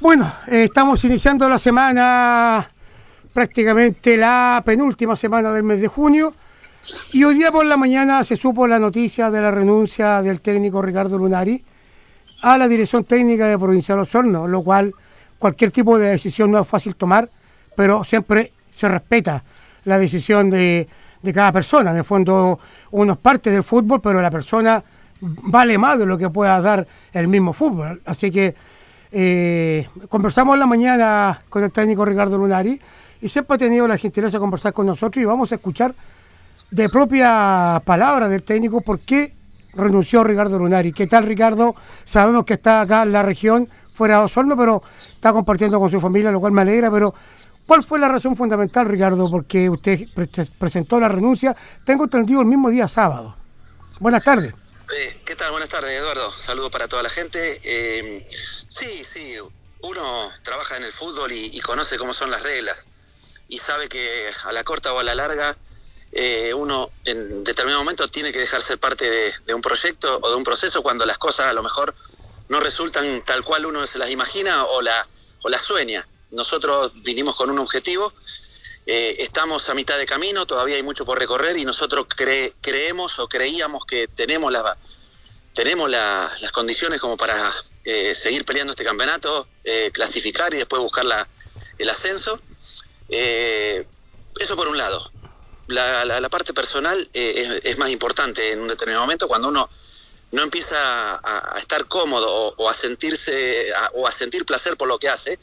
Bueno, eh, estamos iniciando la semana, prácticamente la penúltima semana del mes de junio. Y hoy día por la mañana se supo la noticia de la renuncia del técnico Ricardo Lunari a la dirección técnica de Provincial Osorno, lo cual cualquier tipo de decisión no es fácil tomar, pero siempre se respeta la decisión de, de cada persona. En el fondo, uno es parte del fútbol, pero la persona vale más de lo que pueda dar el mismo fútbol. Así que eh, conversamos en la mañana con el técnico Ricardo Lunari y siempre ha tenido la gentileza de conversar con nosotros y vamos a escuchar de propia palabra del técnico por qué renunció Ricardo Lunari. ¿Qué tal Ricardo? Sabemos que está acá en la región, fuera de Osorno, pero está compartiendo con su familia, lo cual me alegra, pero ¿cuál fue la razón fundamental, Ricardo, porque usted presentó la renuncia? Tengo entendido el mismo día sábado. Buenas tardes. Eh, ¿Qué tal? Buenas tardes, Eduardo. Saludos para toda la gente. Eh, sí, sí, uno trabaja en el fútbol y, conoce cómo son las reglas y sabe que a la corta o a la larga eh, uno en determinado momento tiene que dejar ser parte de, un proyecto o de un proceso cuando las cosas a lo mejor no resultan tal cual uno se las imagina o, la, o las sueña. Nosotros vinimos con un objetivo, estamos a mitad de camino, todavía hay mucho por recorrer y nosotros creemos o creíamos que tenemos la, tenemos las condiciones como para eh, seguir peleando este campeonato, eh, clasificar y después buscar la, el ascenso. Eh, eso por un lado. La, la, parte personal es, más importante en un determinado momento cuando uno no empieza a, estar cómodo o, a sentirse o a sentir placer por lo que hace.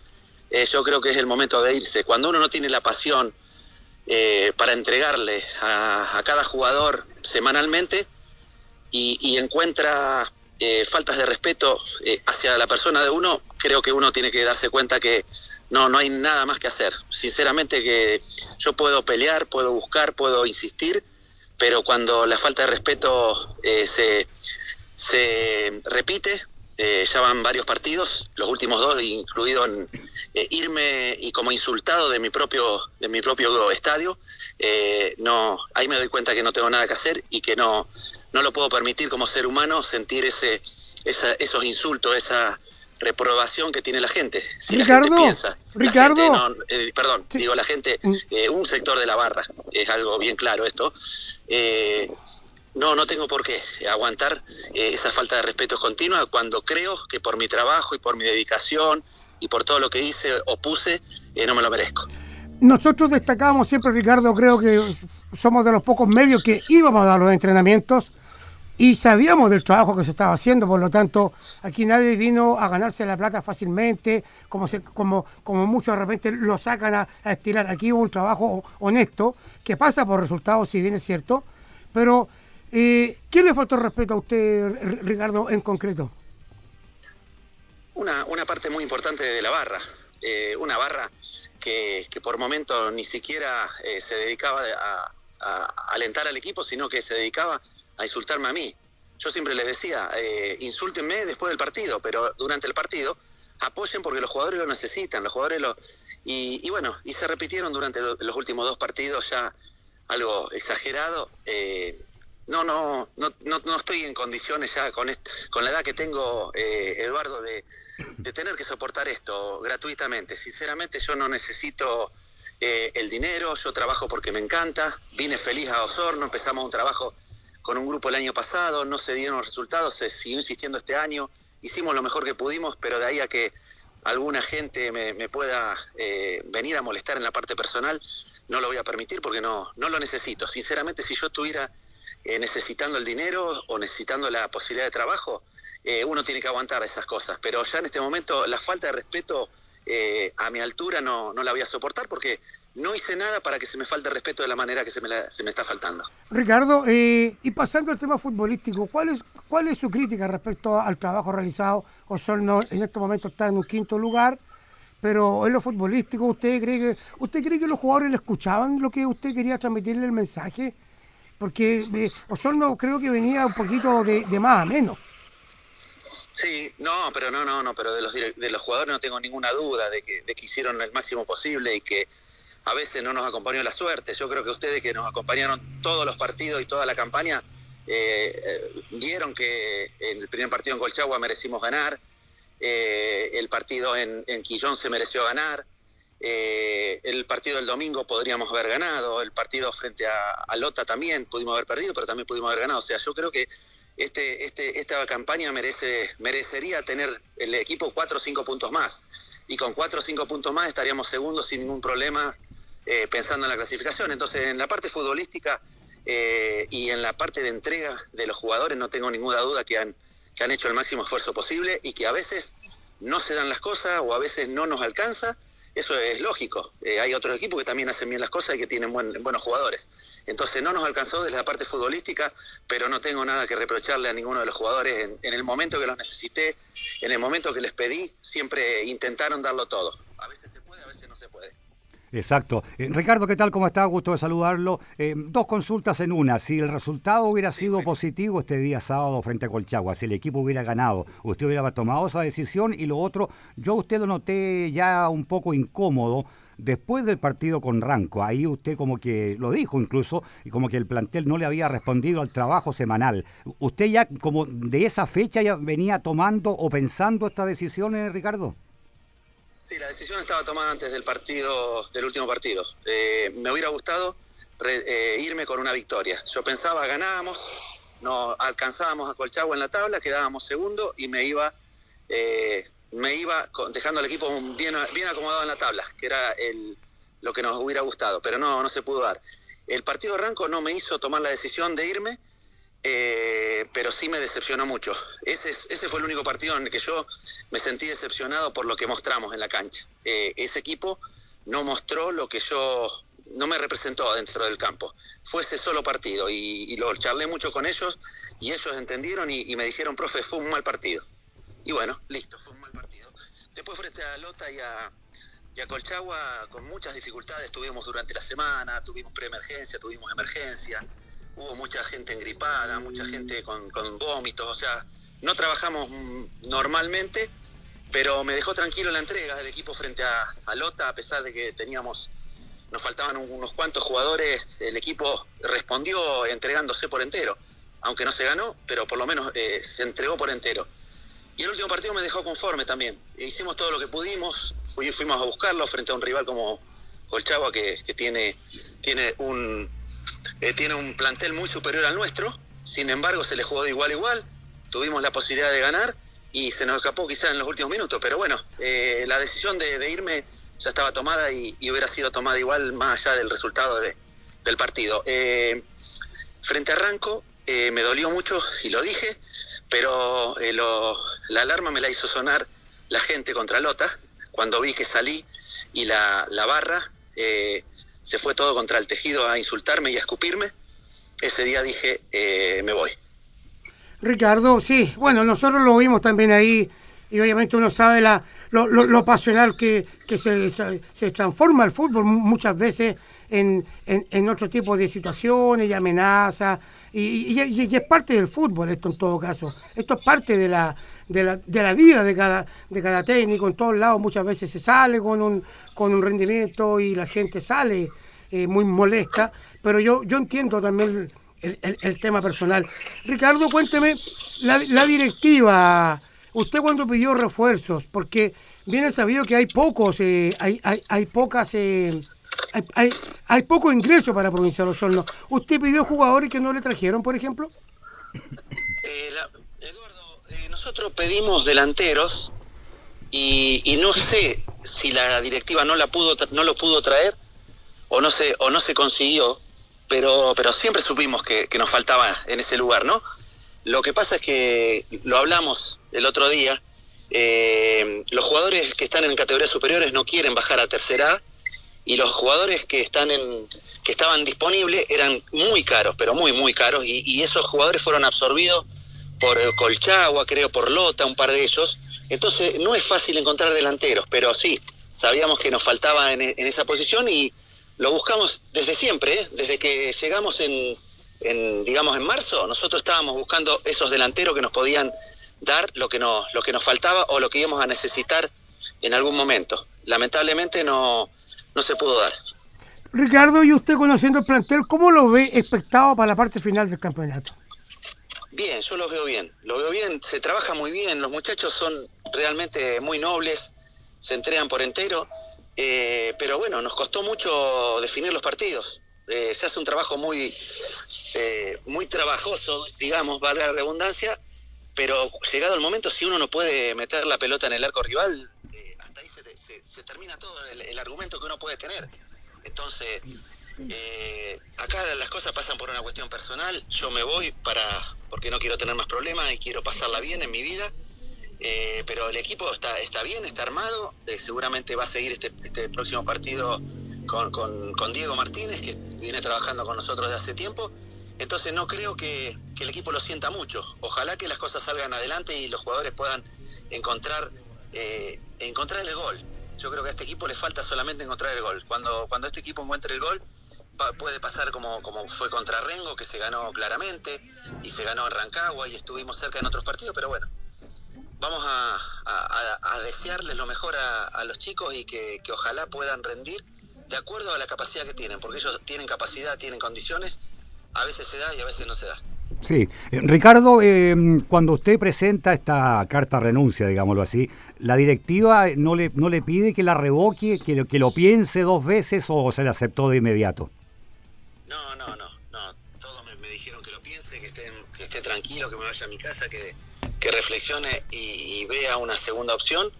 yo creo que es el momento de irse. Cuando uno no tiene la pasión para entregarle a, a cada jugador semanalmente, y, encuentra eh, faltas de respeto eh, hacia la persona de uno, creo que uno tiene que darse cuenta que no, no hay nada más que hacer. Sinceramente que yo puedo pelear, puedo buscar, puedo insistir, pero cuando la falta de respeto eh, se, se repite, ya van varios partidos, los últimos dos, incluido en irme y como insultado de mi propio, de mi propio estadio, no, ahí me doy cuenta que no tengo nada que hacer y que no, no lo puedo permitir como ser humano sentir ese, esos insultos, esa reprobación que tiene la gente. Ricardo, Ricardo, eh, perdón, digo la gente, mm. eh, un sector de la barra, es algo bien claro esto. Eh, no, no tengo por qué aguantar esa falta de respeto continua cuando creo que por mi trabajo y por mi dedicación y por todo lo que hice o puse, no me lo merezco. Nosotros destacamos siempre, Ricardo, creo que somos de los pocos medios que íbamos a dar los entrenamientos y sabíamos del trabajo que se estaba haciendo, por lo tanto, aquí nadie vino a ganarse la plata fácilmente, como, como, como muchos de repente lo sacan a, estirar. Aquí hubo un trabajo honesto que pasa por resultados, si bien es cierto, pero eh, ¿qué le faltó respeto a usted, Ricardo, en concreto? Una, una parte muy importante de la barra, eh, una barra que, por momento ni siquiera eh, se dedicaba a, a alentar al equipo, sino que se dedicaba a insultarme a mí. Yo siempre les decía, eh, insúltenme después del partido, pero durante el partido apoyen porque los jugadores lo necesitan, los jugadores lo... Y, bueno, y se repitieron durante los últimos dos partidos ya algo exagerado. Eh, no, no, no, no, estoy en condiciones ya con, con la edad que tengo, eh, Eduardo, de, tener que soportar esto gratuitamente. Sinceramente yo no necesito eh, el dinero, yo trabajo porque me encanta, vine feliz a Osorno, empezamos un trabajo con un grupo el año pasado, no se dieron resultados, se siguió insistiendo este año, hicimos lo mejor que pudimos, pero de ahí a que alguna gente me, pueda eh, venir a molestar en la parte personal, no lo voy a permitir porque no, no lo necesito. Sinceramente, si yo estuviera eh, necesitando el dinero o necesitando la posibilidad de trabajo, eh, uno tiene que aguantar esas cosas. Pero ya en este momento la falta de respeto a mi altura no, no la voy a soportar porque no hice nada para que se me falte respeto de la manera que se me, se me está faltando. Ricardo, eh, y pasando al tema futbolístico, ¿cuál es, ¿cuál es su crítica respecto al trabajo realizado? Osorno en este momento está en un quinto lugar, pero en lo futbolístico, ¿usted cree que usted cree que los jugadores le escuchaban lo que usted quería transmitirle el mensaje? Porque eh, Osorno creo que venía un poquito de, más a menos. Sí, no, pero no, no, no, pero de los, de los jugadores no tengo ninguna duda de que, de que hicieron el máximo posible y que a veces no nos acompañó la suerte. Yo creo que ustedes que nos acompañaron todos los partidos y toda la campaña, eh, vieron que en el primer partido en Colchagua merecimos ganar. eh, el partido en, Quillón se mereció ganar, eh, el partido del domingo podríamos haber ganado, el partido frente a, Lota también pudimos haber perdido, pero también pudimos haber ganado. O sea, yo creo que este, este, esta campaña merece, merecería tener el equipo cuatro o cinco puntos más. Y con cuatro o cinco puntos más estaríamos segundos sin ningún problema eh, pensando en la clasificación. Entonces, en la parte futbolística y en la parte de entrega de los jugadores, no tengo ninguna duda que han, que han hecho el máximo esfuerzo posible y que a veces no se dan las cosas o a veces no nos alcanza, eso es lógico. Eh, hay otros equipos que también hacen bien las cosas y que tienen buenos jugadores. Entonces no nos alcanzó desde la parte futbolística, pero no tengo nada que reprocharle a ninguno de los jugadores. En, en el momento que los necesité, en el momento que les pedí, siempre intentaron darlo todo. A veces se puede, a veces no se puede. Exacto. Eh, Ricardo, ¿qué tal? ¿Cómo está? Gusto de saludarlo. Eh, dos consultas en una. Si el resultado hubiera sido positivo este día sábado frente a Colchagua, si el equipo hubiera ganado, usted hubiera tomado esa decisión. Y lo otro, yo a usted lo noté ya un poco incómodo después del partido con Ranco. Ahí usted como que lo dijo incluso, y como que el plantel no le había respondido al trabajo semanal. ¿Usted ya como de esa fecha ya venía tomando o pensando estas decisiones, Ricardo? Sí, la decisión estaba tomada antes del partido, del último partido. Eh, me hubiera gustado eh, irme con una victoria. Yo pensaba ganábamos, no alcanzábamos a Colchagua en la tabla, quedábamos segundo y me iba, eh, me iba dejando al equipo bien, bien acomodado en la tabla, que era el, lo que nos hubiera gustado, pero no, no se pudo dar. El partido Ranco no me hizo tomar la decisión de irme eh, pero sí me decepcionó mucho. Ese, fue el único partido en el que yo me sentí decepcionado por lo que mostramos en la cancha. Eh, ese equipo no mostró lo que yo, no me representó dentro del campo. Fue ese solo partido y, lo charlé mucho con ellos y ellos entendieron y, me dijeron, profe, fue un mal partido. Y bueno, listo, fue un mal partido. Después frente a Lota y a, y a Colchagua, con muchas dificultades tuvimos durante la semana, tuvimos preemergencia, tuvimos emergencia hubo mucha gente engripada, mucha gente con, vómitos, o sea, no trabajamos normalmente, pero me dejó tranquilo la entrega del equipo frente a, Lota, a pesar de que teníamos, nos faltaban unos cuantos jugadores, el equipo respondió entregándose por entero, aunque no se ganó, pero por lo menos eh, se entregó por entero. Y el último partido me dejó conforme también. Hicimos todo lo que pudimos, fuimos a buscarlo frente a un rival como Colchagua, que, que tiene, tiene un, eh, tiene un plantel muy superior al nuestro, sin embargo se le jugó de igual a igual, tuvimos la posibilidad de ganar y se nos escapó quizás en los últimos minutos, pero bueno, eh, la decisión de, irme ya estaba tomada y, hubiera sido tomada igual más allá del resultado del partido. Eh, frente a Ranco me dolió mucho y lo dije, pero la alarma me la hizo sonar la gente contra Lota cuando vi que salí y la, la barra se fue todo contra el tejido a insultarme y a escupirme, ese día dije, eh, me voy. Ricardo, sí, bueno, nosotros lo vimos también ahí y obviamente uno sabe la, lo, pasional que, se, se, transforma el fútbol muchas veces en, en, otro tipo de situaciones y amenazas. Y, y, es parte del fútbol esto en todo caso. Esto es parte de la, de la, de la vida de cada, de cada técnico. En todos lados muchas veces se sale con un, con un rendimiento y la gente sale eh, muy molesta. Pero yo, yo entiendo también el, el, tema personal. Ricardo, cuénteme, la, directiva, usted cuando pidió refuerzos, porque viene sabido que hay pocos, eh, hay, hay, hay, pocas... Eh, hay, hay, poco ingreso para Provincia de Osorno. ¿Usted pidió jugadores que no le trajeron, por ejemplo? Eh, Eduardo, eh, nosotros pedimos delanteros y, no sé si la directiva no la pudo no lo pudo traer o no se o no se consiguió, pero pero siempre supimos que, nos faltaba en ese lugar, ¿no? Lo que pasa es que lo hablamos el otro día. Eh, los jugadores que están en categorías superiores no quieren bajar a tercera A y los jugadores que están en que estaban disponibles eran muy caros, pero muy muy caros y, esos jugadores fueron absorbidos por Colchagua, creo por Lota, un par de ellos. Entonces no es fácil encontrar delanteros, pero sí sabíamos que nos faltaba en, esa posición y lo buscamos desde siempre, ¿eh? desde que llegamos en, en digamos en marzo, nosotros estábamos buscando esos delanteros que nos podían dar lo que nos lo que nos faltaba o lo que íbamos a necesitar en algún momento. Lamentablemente no no se pudo dar. Ricardo, y usted conociendo el plantel, ¿cómo lo ve expectado para la parte final del campeonato? Bien, yo los veo bien. Lo veo bien, se trabaja muy bien. Los muchachos son realmente muy nobles, se entregan por entero. Eh, pero bueno, nos costó mucho definir los partidos. Eh, se hace un trabajo muy, eh, muy trabajoso, digamos, valga la redundancia, pero llegado el momento, si uno no puede meter la pelota en el arco rival, se, termina todo el, argumento que uno puede tener. Entonces, acá las cosas pasan por una cuestión personal. Yo me voy para porque no quiero tener más problemas y quiero pasarla bien en mi vida eh, pero el equipo está, está bien, está armado, eh, seguramente va a seguir este, este próximo partido con, con, Diego Martínez, que viene trabajando con nosotros desde hace tiempo. Entonces no creo que, el equipo lo sienta mucho. Ojalá que las cosas salgan adelante y los jugadores puedan encontrar, eh, encontrar el gol. Yo creo que a este equipo le falta solamente encontrar el gol. Cuando, cuando este equipo encuentre el gol, puede pasar como, como fue contra Rengo, que se ganó claramente, y se ganó en Rancagua y estuvimos cerca en otros partidos, pero bueno, vamos a, desearles lo mejor a, los chicos y que, ojalá puedan rendir de acuerdo a la capacidad que tienen, porque ellos tienen capacidad, tienen condiciones, a veces se da y a veces no se da. Sí, eh, Ricardo, eh, cuando usted presenta esta carta renuncia, digámoslo así, ¿la directiva no le, no le pide que la revoque, que, que lo piense dos veces o se le aceptó de inmediato? No, no, no, no. Todos me, dijeron que lo piense, que, que esté tranquilo, que me vaya a mi casa, que, que reflexione y, vea una segunda opción,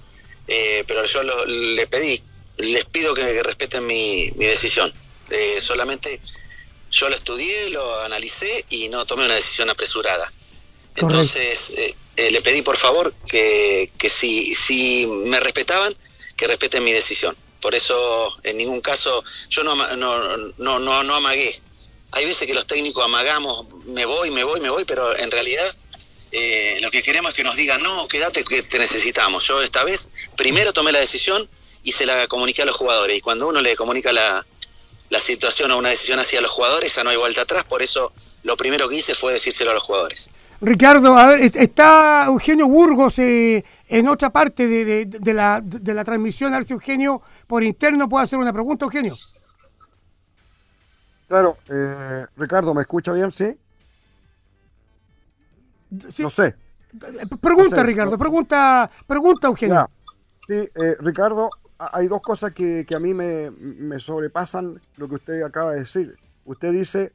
eh, pero yo le pedí, les pido que, respeten mi, decisión. Eh, solamente yo lo estudié, lo analicé y no tomé una decisión apresurada. Entonces eh, le pedí por favor que, que si, si me respetaban, que respeten mi decisión. Por eso en ningún caso yo no, no, no, no, no amagué. Hay veces que los técnicos amagamos, me voy, me voy, me voy, pero en realidad eh, lo que queremos es que nos digan, no, quédate que te necesitamos. Yo esta vez primero tomé la decisión y se la comuniqué a los jugadores. Y cuando uno le comunica la, situación o una decisión hacia los jugadores, ya no hay vuelta atrás. Por eso lo primero que hice fue decírselo a los jugadores. Ricardo, a ver, está Eugenio Burgos eh, en otra parte de, la, de la transmisión. A ver si Eugenio por interno puede hacer una pregunta, Eugenio. Claro, eh, Ricardo, ¿me escucha bien? Sí. No sé. Pregunta, Ricardo, pregunta, pregunta, Eugenio. Sí, eh, Ricardo, hay dos cosas que, a mí me, sobrepasan lo que usted acaba de decir. Usted dice,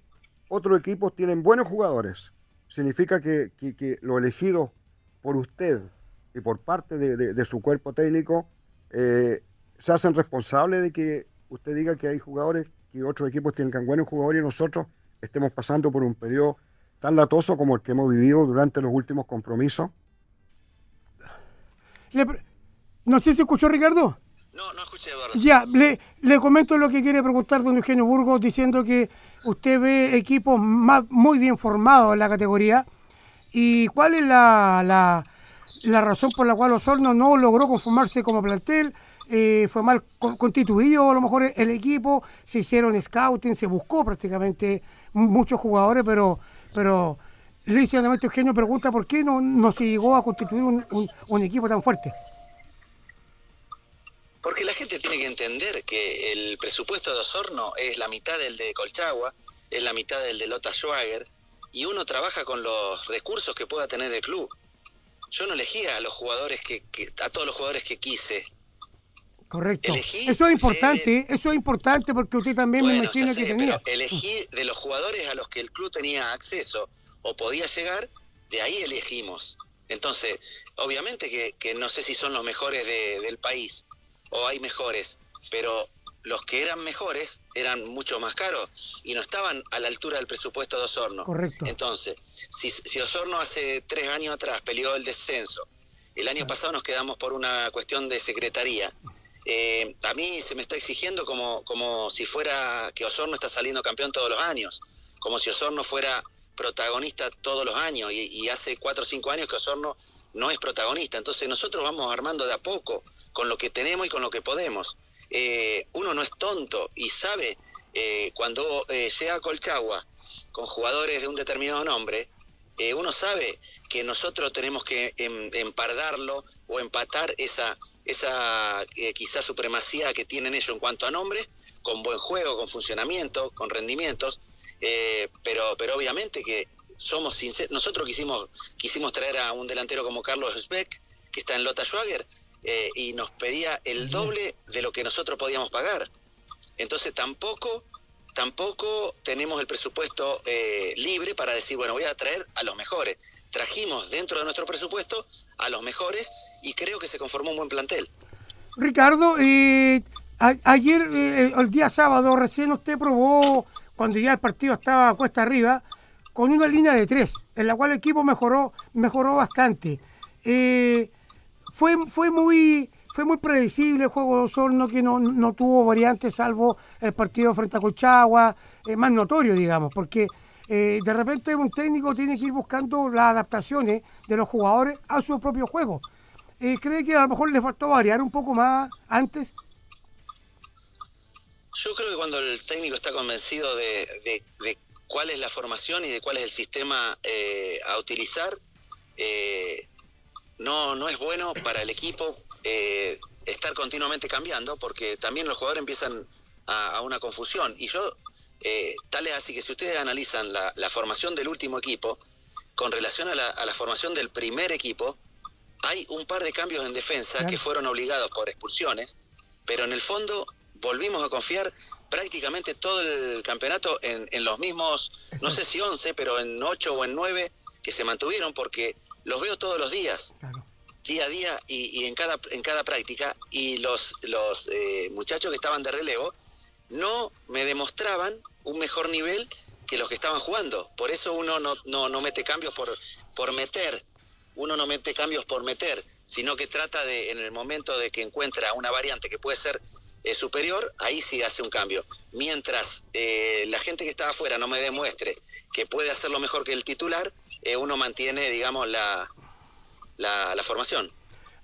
otros equipos tienen buenos jugadores. Significa que, que, lo elegido por usted y por parte de, su cuerpo técnico eh, se hacen responsables de que usted diga que hay jugadores, que otros equipos tienen buenos jugadores y nosotros estemos pasando por un periodo tan latoso como el que hemos vivido durante los últimos compromisos? no sé si escuchó Ricardo. No, no escuché, Eduardo. Ya, le, le comento lo que quiere preguntar don Eugenio Burgos, diciendo que usted ve equipos muy bien formados en la categoría. ¿Y cuál es la razón por la cual Osorno no logró conformarse como plantel? Eh, fue mal constituido a lo mejor el equipo, se hicieron scouting, se buscó prácticamente muchos jugadores, pero pero Luis Eugenio pregunta por qué no, no se llegó a constituir un, equipo tan fuerte. Porque la gente tiene que entender que el presupuesto de Osorno es la mitad del de Colchagua, es la mitad del de Lota Schwager, y uno trabaja con los recursos que pueda tener el club. Yo no elegía a los jugadores que, a todos los jugadores que quise. Correcto. eso es importante, eso es importante porque usted también me imagina que tenía. elegí de los jugadores a los que el club tenía acceso o podía llegar, de ahí elegimos. Entonces, obviamente que, no sé si son los mejores del país o hay mejores, pero los que eran mejores eran mucho más caros y no estaban a la altura del presupuesto de Osorno. Correcto. Entonces, si, si Osorno hace tres años atrás peleó el descenso, el año pasado nos quedamos por una cuestión de secretaría eh, a mí se me está exigiendo como, como si fuera que Osorno está saliendo campeón todos los años, como si Osorno fuera protagonista todos los años y, hace cuatro o cinco años que Osorno no es protagonista. Entonces nosotros vamos armando de a poco con lo que tenemos y con lo que podemos. Eh, uno no es tonto y sabe eh, cuando llega a Colchagua con jugadores de un determinado nombre, uno sabe que nosotros tenemos que em, empardarlo o empatar esa esa eh, quizá supremacía que tienen ellos en cuanto a nombre, con buen juego, con funcionamiento, con rendimientos, eh, pero, pero obviamente que somos sinceros, nosotros quisimos, quisimos traer a un delantero como Carlos Speck, que está en Lota Schwager, eh, y nos pedía el doble de lo que nosotros podíamos pagar. Entonces tampoco, tampoco tenemos el presupuesto eh, libre para decir, bueno, voy a traer a los mejores. Trajimos dentro de nuestro presupuesto a los mejores y creo que se conformó un buen plantel. Ricardo, eh, ayer, el día sábado, recién usted probó, cuando ya el partido estaba cuesta arriba, con una línea de tres, en la cual el equipo mejoró, mejoró bastante. Eh, fue, fue muy fue muy predecible el juego de Osorno que no, no tuvo variantes salvo el partido frente a Colchagua, eh, más notorio digamos, porque eh, de repente un técnico tiene que ir buscando las adaptaciones de los jugadores a su propio juego. ¿Cree que a lo mejor le faltó variar un poco más antes? Yo creo que cuando el técnico está convencido de, de cuál es la formación y de cuál es el sistema eh, a utilizar, eh, no, no es bueno para el equipo eh, estar continuamente cambiando, porque también los jugadores empiezan a, una confusión. Y yo, tal es así que si ustedes analizan la, formación del último equipo, con relación a la, formación del primer equipo, hay un par de cambios en defensa que fueron obligados por expulsiones, pero en el fondo volvimos a confiar prácticamente todo el campeonato en, los mismos, no sé si 11, pero en 8 o en 9 que se mantuvieron porque los veo todos los días. Día a día y, en cada en cada práctica y los los eh, muchachos que estaban de relevo no me demostraban un mejor nivel que los que estaban jugando. Por eso uno no, no, no mete cambios por, por meter, uno no mete cambios por meter, sino que trata de, en el momento de que encuentra una variante que puede ser es superior, ahí sí hace un cambio. Mientras eh, la gente que está afuera no me demuestre que puede hacerlo mejor que el titular, eh, uno mantiene, digamos, la, la, formación.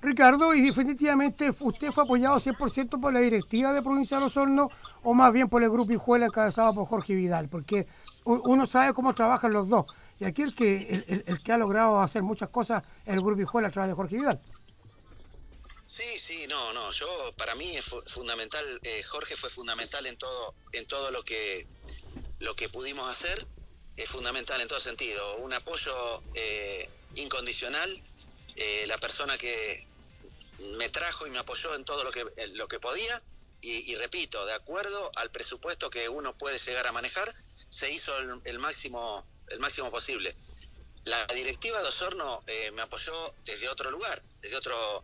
Ricardo, y definitivamente usted fue apoyado 100% por la directiva de Provincia de Osorno o más bien por el grupo Hijuela encabezado por Jorge Vidal, porque uno sabe cómo trabajan los dos. Y aquí el que, el, el que ha logrado hacer muchas cosas es el grupo Hijuela a través de Jorge Vidal. Sí, sí, no, no. Yo para mí es fundamental. Eh, Jorge fue fundamental en todo, en todo lo que lo que pudimos hacer. Es fundamental en todo sentido. Un apoyo eh, incondicional. Eh, la persona que me trajo y me apoyó en todo lo que lo que podía. Y, repito, de acuerdo al presupuesto que uno puede llegar a manejar, se hizo el, máximo el máximo posible. La directiva de Osorno me apoyó desde otro lugar, desde otro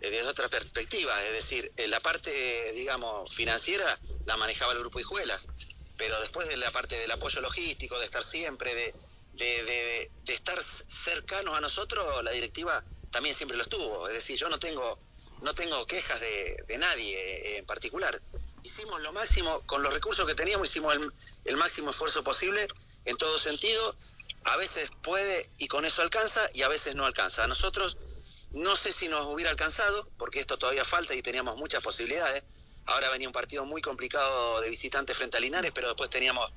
desde otra perspectiva, es decir, la parte, digamos, financiera la manejaba el grupo Hijuelas, pero después de la parte del apoyo logístico, de estar siempre, de, de, estar cercanos a nosotros, la directiva también siempre lo estuvo, es decir, yo no tengo, no tengo quejas de, nadie eh, en particular. Hicimos lo máximo, con los recursos que teníamos, hicimos el, el máximo esfuerzo posible en todo sentido. A veces puede y con eso alcanza y a veces no alcanza. A nosotros no sé si nos hubiera alcanzado, porque esto todavía falta y teníamos muchas posibilidades. Ahora venía un partido muy complicado de visitante frente a Linares, pero después teníamos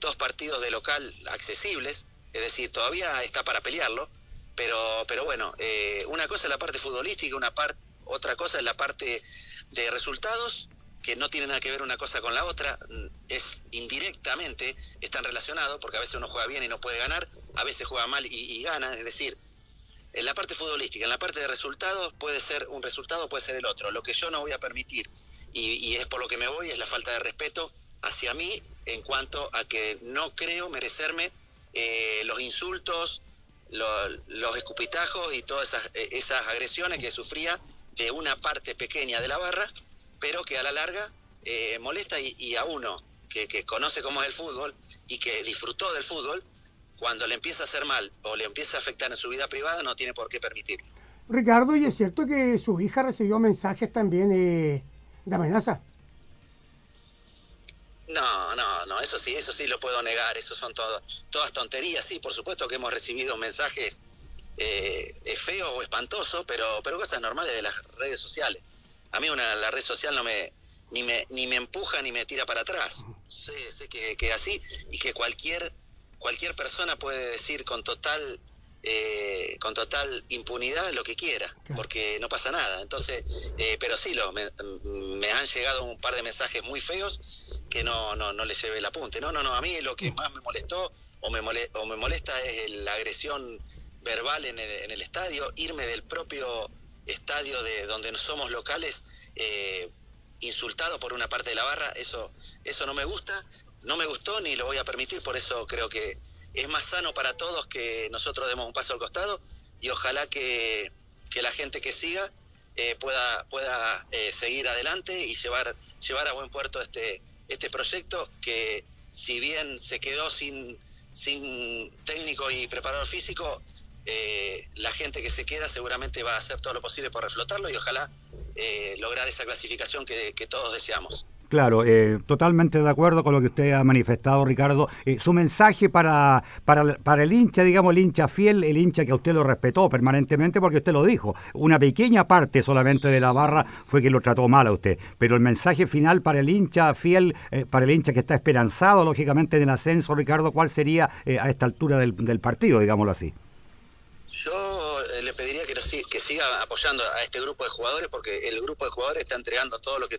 dos partidos de local accesibles, es decir, todavía está para pelearlo. Pero, pero bueno, eh, una cosa es la parte futbolística, una otra cosa es la parte de resultados, que no tiene nada que ver una cosa con la otra, es indirectamente, están relacionados, porque a veces uno juega bien y no puede ganar, a veces juega mal y, y gana, es decir, en la parte futbolística, en la parte de resultados, puede ser un resultado, puede ser el otro. Lo que yo no voy a permitir, y, es por lo que me voy, es la falta de respeto hacia mí en cuanto a que no creo merecerme eh, los insultos, los escupitajos y todas esas, agresiones que sufría de una parte pequeña de la barra, pero que a la larga eh, molesta y, a uno que conoce cómo es el fútbol y que disfrutó del fútbol, cuando le empieza a hacer mal o le empieza a afectar en su vida privada, no tiene por qué permitirlo. Ricardo, ¿y es cierto que su hija recibió mensajes también eh, de amenaza? No, no, no, eso sí, eso sí lo puedo negar, eso son todas tonterías, sí, por supuesto que hemos recibido mensajes eh, feos o espantosos, pero, pero cosas normales de las redes sociales. A mí una, la red social no me ni me ni me empuja ni me tira para atrás. Sé, sé que, que así y que cualquier cualquier persona puede decir con total eh, con total impunidad lo que quiera, porque no pasa nada. Entonces, eh, pero sí, lo, me, han llegado un par de mensajes muy feos que no, no, no les lleve el apunte. No, no, no, a mí lo que más me molestó o me, molesta, o me molesta es la agresión verbal en el, estadio, irme del propio estadio de donde no somos locales eh, insultado por una parte de la barra, eso, eso no me gusta, no me gustó ni lo voy a permitir, por eso creo que es más sano para todos que nosotros demos un paso al costado y ojalá que, la gente que siga eh, pueda, pueda eh, seguir adelante y llevar, llevar a buen puerto este, este proyecto que si bien se quedó sin, sin técnico y preparador físico, eh, la gente que se queda seguramente va a hacer todo lo posible por reflotarlo y ojalá lograr esa clasificación que todos deseamos. Claro, eh, totalmente de acuerdo con lo que usted ha manifestado, Ricardo. Eh, su mensaje para, para, el hincha, digamos, el hincha fiel, el hincha que a usted lo respetó permanentemente, porque usted lo dijo, una pequeña parte solamente de la barra fue que lo trató mal a usted, pero el mensaje final para el hincha fiel, eh, para el hincha que está esperanzado, lógicamente, en el ascenso, Ricardo, ¿cuál sería a esta altura del, partido, digámoslo así? Yo le pediría que siga apoyando a este grupo de jugadores, porque el grupo de jugadores está entregando todo lo que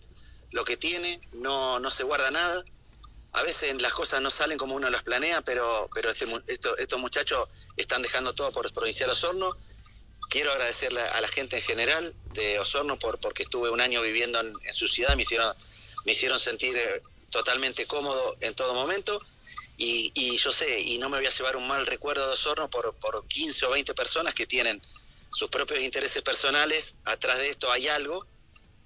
lo que tiene, no, no se guarda nada. A veces las cosas no salen como uno las planea, pero, pero este, estos muchachos están dejando todo por Provincial Osorno. Quiero agradecerle a la gente en general de Osorno por, porque estuve un año viviendo en, su ciudad, me hicieron, me hicieron sentir eh, totalmente cómodo en todo momento. Y, y, yo sé, y no me voy a llevar un mal recuerdo de Osorno por, por 15 o 20 personas que tienen sus propios intereses personales. Atrás de esto hay algo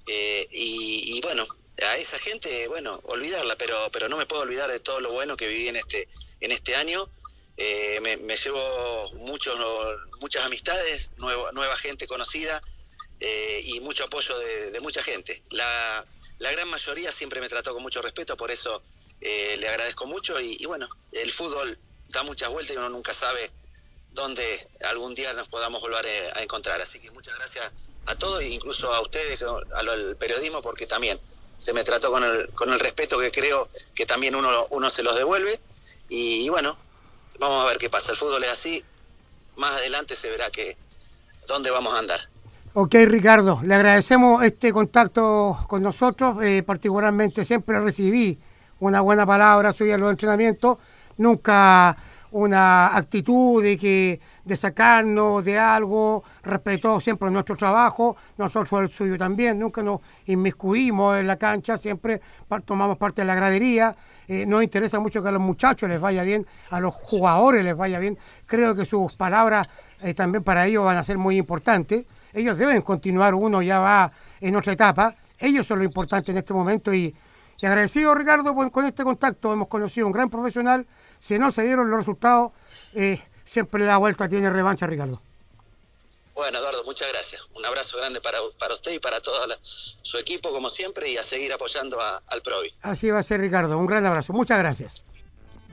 eh, y, bueno, a esa gente, bueno, olvidarla, pero, pero no me puedo olvidar de todo lo bueno que viví en este, en este año. Eh, me, llevo muchos, muchas amistades, nueva, gente conocida eh, y mucho apoyo de, mucha gente. La, la, gran mayoría siempre me trató con mucho respeto, por eso le agradezco mucho y, bueno, el fútbol da muchas vueltas y uno nunca sabe dónde algún día nos podamos volver a encontrar. Así que muchas gracias a todos, incluso a ustedes, al periodismo, porque también se me trató con el, con el respeto que creo que también uno, uno se los devuelve. Y, bueno, vamos a ver qué pasa. El fútbol es así. Más adelante se verá que dónde vamos a andar. Ok, Ricardo, le agradecemos este contacto con nosotros. Eh, particularmente siempre recibí una buena palabra suya en los entrenamientos. Nunca una actitud de que de sacarnos de algo, respetó siempre nuestro trabajo, nosotros el suyo también, nunca nos inmiscuimos en la cancha, siempre tomamos parte de la gradería, eh, nos interesa mucho que a los muchachos les vaya bien, a los jugadores les vaya bien, creo que sus palabras eh, también para ellos van a ser muy importantes, ellos deben continuar, uno ya va en otra etapa, ellos son lo importante en este momento y, y agradecido Ricardo con este contacto, hemos conocido un gran profesional, si no se dieron los resultados, eh, siempre la vuelta tiene revancha, Ricardo. Bueno, Eduardo, muchas gracias. Un abrazo grande para, para usted y para todo su equipo, como siempre, y a seguir apoyando al PROVI. Así va a ser, Ricardo. Un gran abrazo. Muchas gracias.